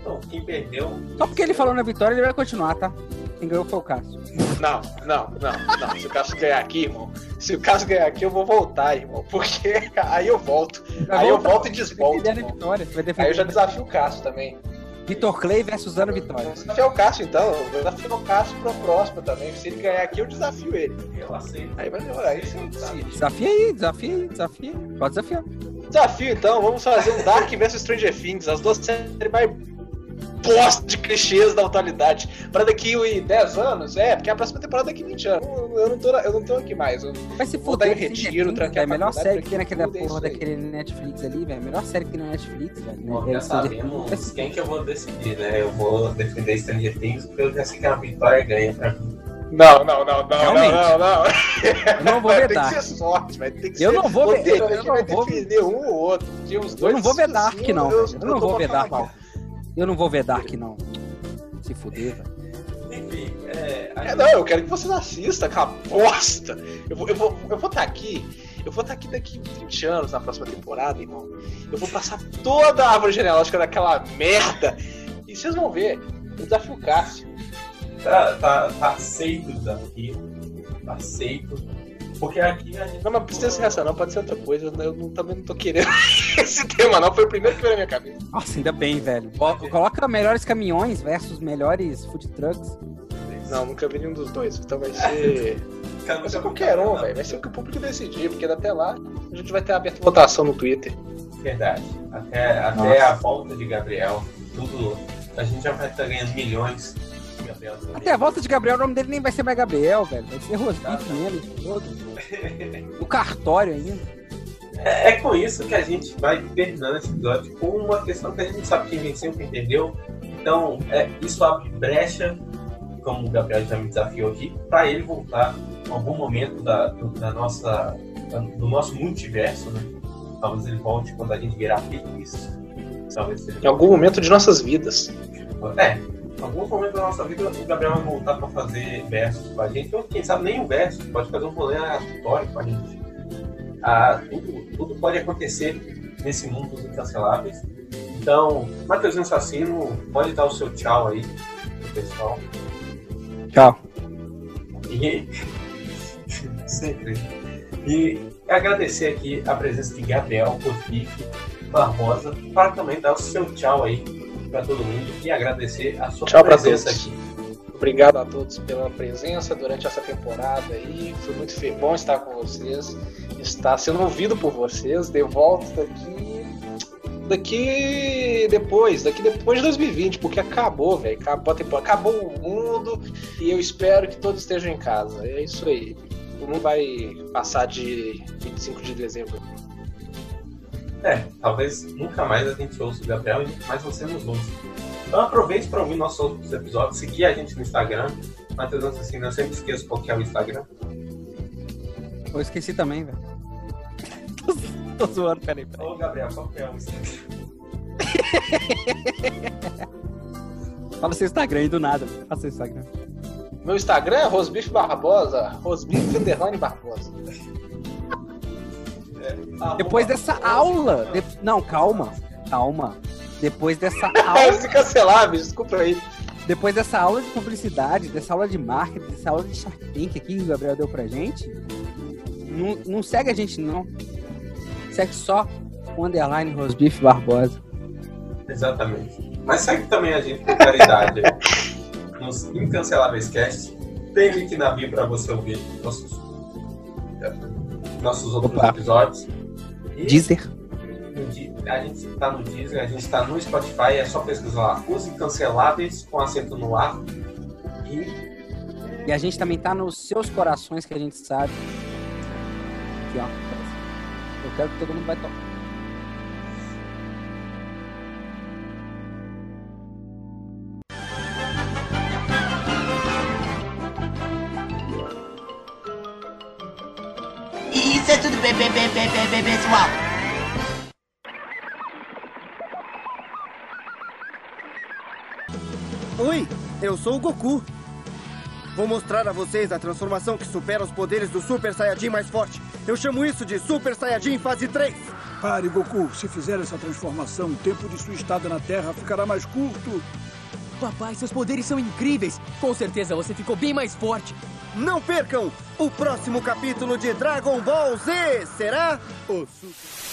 Então, quem perdeu. Só porque ele falou na vitória, ele vai continuar, tá? Quem ganhou foi o Cássio. Não, não, não, não. Se o Cássio ganhar aqui, irmão. Se o Cássio ganhar aqui, eu vou voltar, irmão. Porque aí eu volto. Vai Aí eu voltar, volto e desvolto. Aí eu já desafio o Cássio também. Vitor Clay versus Ana Vitória. Vou desafiar o Cássio então. Eu vou desafiar o Cássio pra próxima também. Se ele ganhar aqui, eu desafio ele. Eu aceito. Aí vai demorar. Aí você decide. Desafia aí, desafia aí, desafia aí. Pode desafiar. Desafio então, vamos fazer um Dark vs Stranger Things, as duas séries mais bosta de clichês da atualidade. Pra daqui ui, 10 anos, é, porque a próxima temporada é daqui 20 anos. Eu, eu não tô, eu não tô aqui mais. Eu, Vai se Vou dar fuder. em Stranger retiro, tranquei a velho. A melhor série que tem naquela é porra daquele Netflix ali, velho. A melhor série que tem no Netflix, velho. Bom, É já sabemos quem que eu vou decidir, né? Eu vou defender Stranger Things porque eu já sei que a vitória ganha pra mim. Não, não, não, não, Realmente. não, não, não. Eu não vou vedar. que ser sorte, vai ter que Eu ser. não vou vedar, eu não vou- defender um ou outro. porque os Eu dois, não vou ver assim, Dark, não, eu-. Eu não vou Dark. Eu não vou ver Dark, não. Se fuder, velho. Enfim, é. É, não, eu quero que vocês assistam, aquela bosta. Eu vou estar eu vou, eu vou tá aqui. Eu vou estar aqui daqui 20 anos na próxima temporada, irmão. Eu vou passar toda a árvore genealógica daquela merda. E vocês vão ver. Eu desafio o Cássio. Tá, tá, tá aceito o desafio. Tá aceito. Porque aqui a gente. Não, mas precisa ser essa, não. Pode ser outra coisa. Eu não- também não tô querendo esse tema, não. Foi o primeiro que veio na minha cabeça. Nossa, ainda bem, velho. Bo- Coloca melhores caminhões versus melhores food trucks. Não, nunca vi nenhum dos dois. Então vai ser. Vai ser qualquer um, velho. Vai ser o que o público decidir. Porque até lá a gente vai ter aberto votação no Twitter. Verdade. Até, até a volta de Gabriel, tudo. A gente já vai estar ganhando milhões. Gabriel também. Até a volta de Gabriel, o nome dele nem vai ser mais Gabriel, velho. Vai ser Rosbife mesmo. todo. O cartório ainda. É, é com isso que a gente vai terminando esse episódio com uma questão que a gente sabe quem venceu, quem perdeu. Então, é, isso abre brecha, como o Gabriel já me desafiou aqui, para ele voltar em algum momento da, do, da nossa, do nosso multiverso, né? Talvez ele volte quando a gente virar feliz. Talvez ele Em algum momento de nossas vidas. É, algum momento da nossa vida o Gabriel vai voltar pra fazer versos com a gente, ou quem sabe nem um verso, pode fazer um rolê aleatório com a gente. Ah, tudo, tudo pode acontecer nesse mundo dos incanceláveis. Então, Matheus Assassino, pode dar o seu tchau aí pro pessoal. Tchau. E sempre. E agradecer aqui a presença de Gabriel Rosbife Barbosa para também dar o seu tchau aí para todo mundo e agradecer a sua Tchau presença aqui. Obrigado a todos pela presença durante essa temporada aí. Foi muito bom estar com vocês. Estar sendo ouvido por vocês. De volta daqui. Daqui depois, daqui depois de 2020, porque acabou, velho. Acabou a temporada, acabou o mundo e eu espero que todos estejam em casa. É isso aí. O mundo vai passar de 25 de dezembro. É, talvez nunca mais a gente ouça o Gabriel e nunca mais você nos ouça. Então aproveite para ouvir nossos outros episódios, seguir a gente no Instagram. Matheus Assassino, eu sempre esqueço qual que é o Instagram. Eu esqueci também, velho. Tô, tô zoando, peraí, peraí. Ô Gabriel, qual que é o Instagram? Fala seu Instagram aí do nada. Fala seu Instagram. Meu Instagram é Rosbife Barbosa. Rosbife Barbosa. Depois dessa aula. de- Não, calma. Calma. Depois dessa aula. os incanceláveis, desculpa aí. Depois dessa aula de publicidade, dessa aula de marketing, dessa aula de Shark Tank aqui que o Gabriel deu pra gente, não, não segue a gente, não. Segue só o underline Rosbife Barbosa. Exatamente. Mas segue também a gente com caridade. Nos Incanceláveis Cast. Tem link na bio para você ouvir nossos, nossos outros Opa. episódios. E Deezer. a gente tá no Deezer, a gente tá no Spotify, é só pesquisar lá. Os Incanceláveis com acento no ar. E E a gente também tá nos seus corações, que a gente sabe. Aqui, ó. Eu quero que todo mundo vai tocar. Sou o Goku. Vou mostrar a vocês a transformação que supera os poderes do Super Saiyajin mais forte. Eu chamo isso de Super Saiyajin fase 3. Pare, Goku. Se fizer essa transformação, o tempo de sua estada na Terra ficará mais curto. Papai, seus poderes são incríveis. Com certeza você ficou bem mais forte. Não percam o próximo capítulo de Dragon Ball Z. Será o Super...